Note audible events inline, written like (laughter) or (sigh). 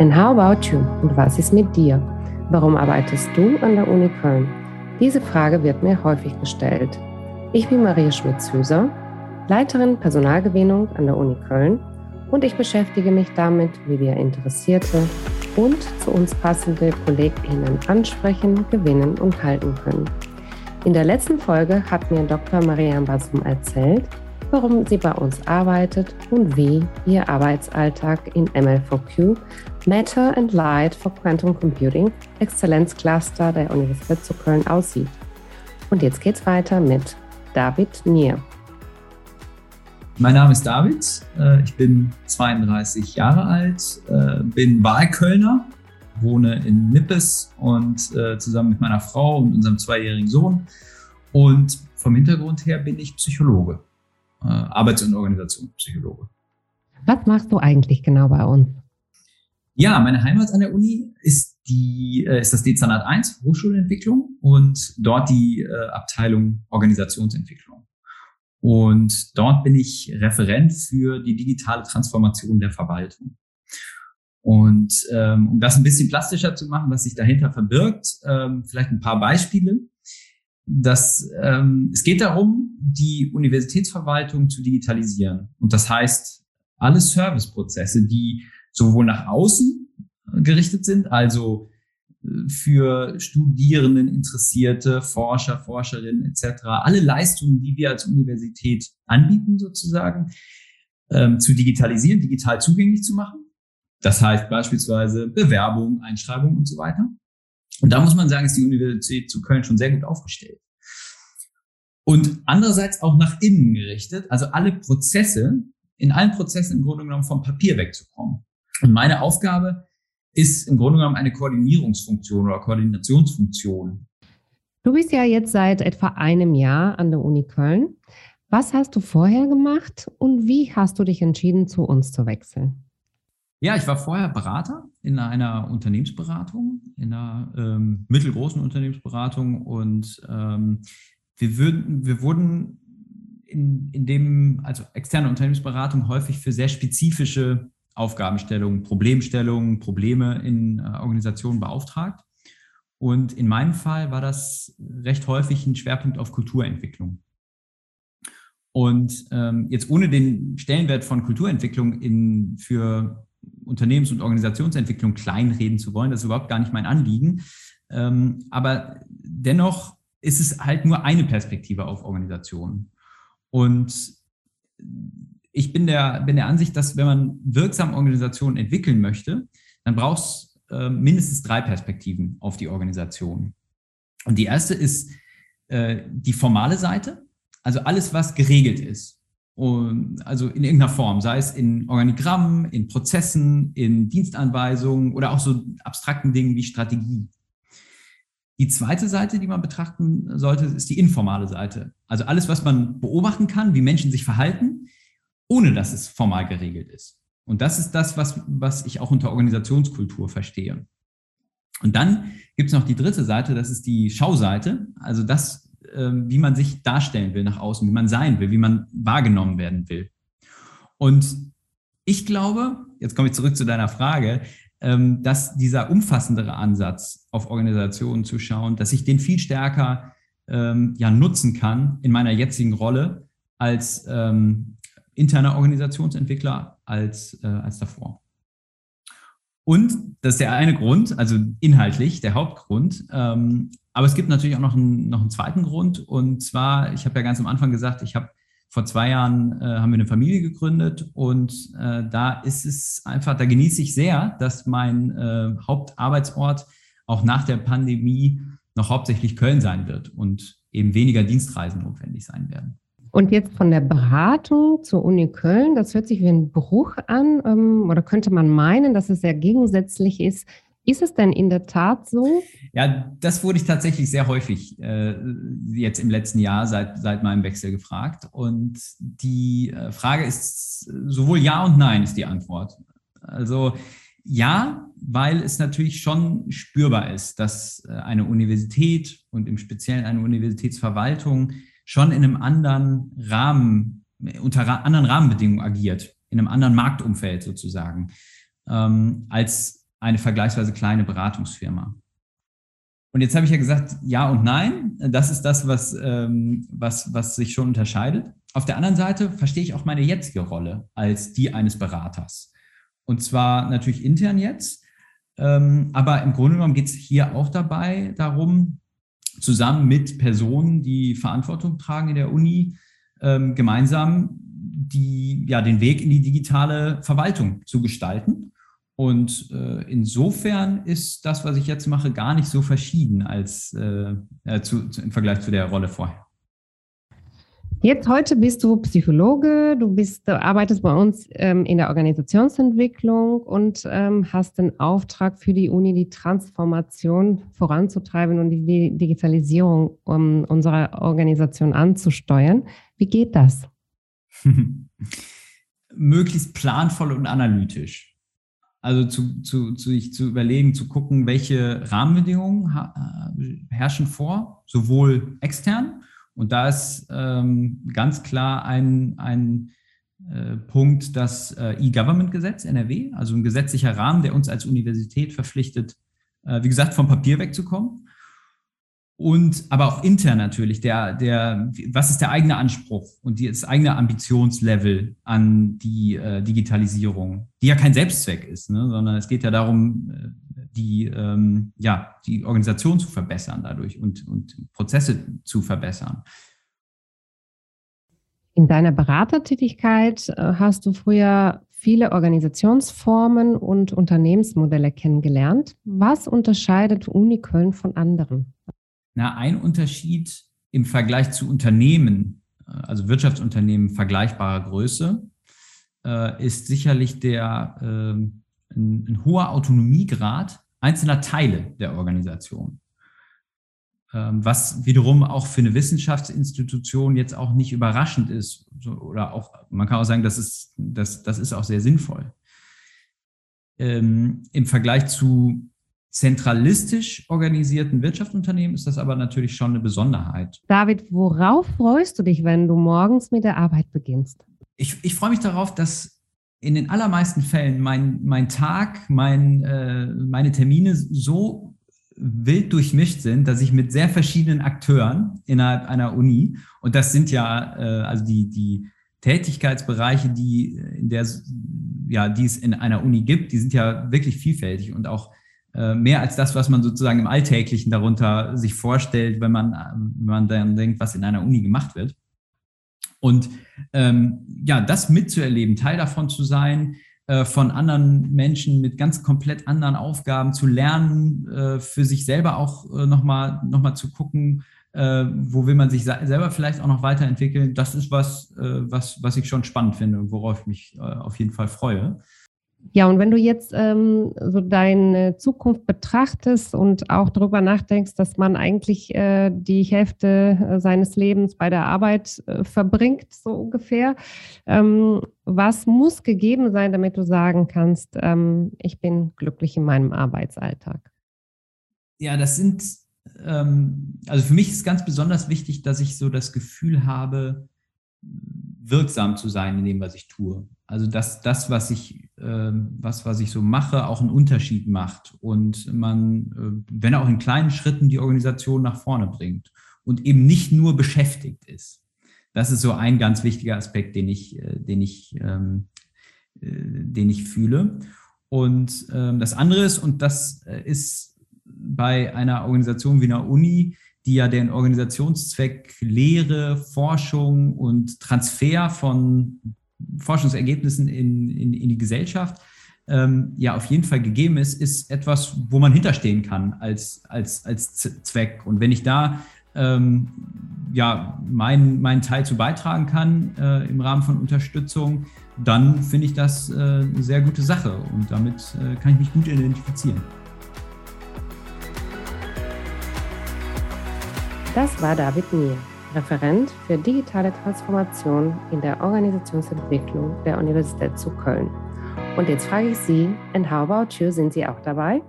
And how about you? Und was ist mit dir? Warum arbeitest du an der Uni Köln? Diese Frage wird mir häufig gestellt. Ich bin Maria Schmitz-Hüser, Leiterin Personalgewinnung an der Uni Köln und ich beschäftige mich damit, wie wir Interessierte und zu uns passende KollegInnen ansprechen, gewinnen und halten können. In der letzten Folge hat mir Dr. Marianne Basum erzählt, warum sie bei uns arbeitet und wie ihr Arbeitsalltag in ML4Q, Matter and Light for Quantum Computing, Exzellenzcluster der Universität zu Köln aussieht. Und jetzt geht's weiter mit David Nier. Mein Name ist David, äh, ich bin 32 Jahre alt, äh, bin Wahlkölner, wohne in Nippes und äh, zusammen mit meiner Frau und unserem zweijährigen Sohn. Und vom Hintergrund her bin ich Psychologe, Arbeits- und Organisationspsychologe. Was machst du eigentlich genau bei uns? Ja, meine Heimat an der Uni ist die ist das Dezernat 1 Hochschulentwicklung und dort die Abteilung Organisationsentwicklung. Und dort bin ich Referent für die digitale Transformation der Verwaltung. Und ähm, um das ein bisschen plastischer zu machen, was sich dahinter verbirgt, ähm, vielleicht ein paar Beispiele. Das, ähm, es geht darum, die Universitätsverwaltung zu digitalisieren. Und das heißt, alle Serviceprozesse, die sowohl nach außen gerichtet sind, also für Studierenden, Interessierte, Forscher, Forscherinnen etc. Alle Leistungen, die wir als Universität anbieten, sozusagen, ähm, zu digitalisieren, digital zugänglich zu machen. Das heißt beispielsweise Bewerbung, Einschreibung und so weiter. Und da muss man sagen, ist die Universität zu Köln schon sehr gut aufgestellt. Und andererseits auch nach innen gerichtet, also alle Prozesse, in allen Prozessen im Grunde genommen vom Papier wegzukommen. Und meine Aufgabe ist im Grunde genommen eine Koordinierungsfunktion oder Koordinationsfunktion. Du bist ja jetzt seit etwa einem Jahr an der Uni Köln. Was hast du vorher gemacht und wie hast du dich entschieden, zu uns zu wechseln? Ja, ich war vorher Berater in einer Unternehmensberatung, in einer ähm, mittelgroßen Unternehmensberatung und ähm, wir, würden, wir wurden in, in dem, also externe Unternehmensberatung häufig für sehr spezifische Aufgabenstellungen, Problemstellungen, Probleme in äh, Organisationen beauftragt. Und in meinem Fall war das recht häufig ein Schwerpunkt auf Kulturentwicklung. Und ähm, jetzt ohne den Stellenwert von Kulturentwicklung in, für Unternehmens- und Organisationsentwicklung kleinreden zu wollen, das ist überhaupt gar nicht mein Anliegen. Ähm, aber dennoch ist es halt nur eine Perspektive auf Organisationen. Und ich bin der, bin der Ansicht, dass wenn man wirksam Organisationen entwickeln möchte, dann braucht es äh, mindestens drei Perspektiven auf die Organisation. Und die erste ist äh, die formale Seite, also alles, was geregelt ist. Und also in irgendeiner Form, sei es in Organigrammen, in Prozessen, in Dienstanweisungen oder auch so abstrakten Dingen wie Strategie. Die zweite Seite, die man betrachten sollte, ist die informale Seite. Also alles, was man beobachten kann, wie Menschen sich verhalten, ohne dass es formal geregelt ist. Und das ist das, was, was ich auch unter Organisationskultur verstehe. Und dann gibt es noch die dritte Seite, das ist die Schauseite, also das, ähm, wie man sich darstellen will nach außen, wie man sein will, wie man wahrgenommen werden will. Und ich glaube, jetzt komme ich zurück zu deiner Frage, ähm, dass dieser umfassendere Ansatz auf Organisationen zu schauen, dass ich den viel stärker ähm, ja, nutzen kann in meiner jetzigen Rolle als interner Organisationsentwickler als, äh, als davor. Und das ist der eine Grund, also inhaltlich der Hauptgrund. Ähm, aber es gibt natürlich auch noch einen, noch einen zweiten Grund. Und zwar, ich habe ja ganz am Anfang gesagt, ich habe vor zwei Jahren äh, haben wir eine Familie gegründet und äh, da ist es einfach, da genieße ich sehr, dass mein äh, Hauptarbeitsort auch nach der Pandemie noch hauptsächlich Köln sein wird und eben weniger Dienstreisen notwendig sein werden. Und jetzt von der Beratung zur Uni Köln, das hört sich wie ein Bruch an ähm, oder könnte man meinen, dass es sehr gegensätzlich ist. Ist es denn in der Tat so? Ja, das wurde ich tatsächlich sehr häufig äh, jetzt im letzten Jahr seit, seit meinem Wechsel gefragt. Und die äh, Frage ist sowohl ja und nein ist die Antwort. Also ja, weil es natürlich schon spürbar ist, dass äh, eine Universität und im Speziellen eine Universitätsverwaltung schon in einem anderen Rahmen, unter anderen Rahmenbedingungen agiert, in einem anderen Marktumfeld sozusagen, ähm, als eine vergleichsweise kleine Beratungsfirma. Und jetzt habe ich ja gesagt, ja und nein. Das ist das, was, ähm, was, was sich schon unterscheidet. Auf der anderen Seite verstehe ich auch meine jetzige Rolle als die eines Beraters. Und zwar natürlich intern jetzt. Ähm, aber im Grunde genommen geht es hier auch dabei darum, zusammen mit Personen, die Verantwortung tragen in der Uni, ähm, gemeinsam die, ja, den Weg in die digitale Verwaltung zu gestalten. Und äh, insofern ist das, was ich jetzt mache, gar nicht so verschieden als äh, äh, zu, zu, im Vergleich zu der Rolle vorher. Jetzt heute bist du Psychologe, du bist, arbeitest bei uns ähm, in der Organisationsentwicklung und ähm, hast den Auftrag für die Uni, die Transformation voranzutreiben und die Digitalisierung um unserer Organisation anzusteuern. Wie geht das? (laughs) Möglichst planvoll und analytisch. Also zu, zu, zu, sich zu überlegen, zu gucken, welche Rahmenbedingungen äh, herrschen vor, sowohl extern. Und da ist ähm, ganz klar ein, ein äh, Punkt das äh, E-Government-Gesetz NRW, also ein gesetzlicher Rahmen, der uns als Universität verpflichtet, äh, wie gesagt, vom Papier wegzukommen. Und aber auch intern natürlich, der, der, was ist der eigene Anspruch und das eigene Ambitionslevel an die Digitalisierung, die ja kein Selbstzweck ist, ne, sondern es geht ja darum, die, ähm, ja, die Organisation zu verbessern dadurch und, und Prozesse zu verbessern. In deiner Beratertätigkeit äh, hast du früher viele Organisationsformen und Unternehmensmodelle kennengelernt. Was unterscheidet Uni Köln von anderen? Na, ein Unterschied im Vergleich zu Unternehmen, äh, also Wirtschaftsunternehmen vergleichbarer Größe, äh, ist sicherlich der äh, ein, ein, hoher Autonomiegrad einzelner Teile der Organisation. Ähm, was wiederum auch für eine Wissenschaftsinstitution jetzt auch nicht überraschend ist. So, oder auch, man kann auch sagen, das ist, das, das ist auch sehr sinnvoll. Ähm, Im Vergleich zu zentralistisch organisierten Wirtschaftsunternehmen ist das aber natürlich schon eine Besonderheit. David, worauf freust du dich, wenn du morgens mit der Arbeit beginnst? Ich, ich freue mich darauf, dass in den allermeisten Fällen mein, mein Tag, mein, äh, meine Termine so wild durchmischt sind, dass ich mit sehr verschiedenen Akteuren innerhalb einer Uni, und das sind ja äh, also die, die Tätigkeitsbereiche, die, in der, ja, die es in einer Uni gibt, die sind ja wirklich vielfältig und auch äh, mehr als das, was man sozusagen im Alltäglichen darunter sich vorstellt, wenn man, wenn man dann denkt, was in einer Uni gemacht wird. Und ähm, ja, das mitzuerleben, Teil davon zu sein, äh, von anderen Menschen mit ganz komplett anderen Aufgaben zu lernen, äh, für sich selber auch äh, nochmal noch mal zu gucken, äh, wo will man sich selber vielleicht auch noch weiterentwickeln, das ist was, äh, was, was ich schon spannend finde und worauf ich mich äh, auf jeden Fall freue. Ja, und wenn du jetzt ähm, so deine Zukunft betrachtest und auch darüber nachdenkst, dass man eigentlich äh, die Hälfte äh, seines Lebens bei der Arbeit äh, verbringt, so ungefähr, ähm, was muss gegeben sein, damit du sagen kannst, ähm, ich bin glücklich in meinem Arbeitsalltag? Ja, das sind, ähm, also für mich ist ganz besonders wichtig, dass ich so das Gefühl habe, wirksam zu sein in dem, was ich tue. Also dass das, was ich, was, was ich so mache, auch einen Unterschied macht und man, äh, wenn auch in kleinen Schritten, die Organisation nach vorne bringt und eben nicht nur beschäftigt ist. Das ist so ein ganz wichtiger Aspekt, den ich, äh, den ich, ähm, äh, den ich fühle. Und ähm, das andere ist, und das ist bei einer Organisation wie einer Uni, die ja den Organisationszweck Lehre, Forschung und Transfer von Forschungsergebnissen in, in, in die Gesellschaft ähm, ja auf jeden Fall gegeben ist, ist etwas, wo man hinterstehen kann als, als, als Zweck. Und wenn ich da ähm, ja, meinen mein Teil zu beitragen kann äh, im Rahmen von Unterstützung, dann finde ich das äh, eine sehr gute Sache und damit äh, kann ich mich gut identifizieren. Das war David Nier. Referent für digitale Transformation in der Organisationsentwicklung der Universität zu Köln. Und jetzt frage ich Sie, and how about you, sind Sie auch dabei?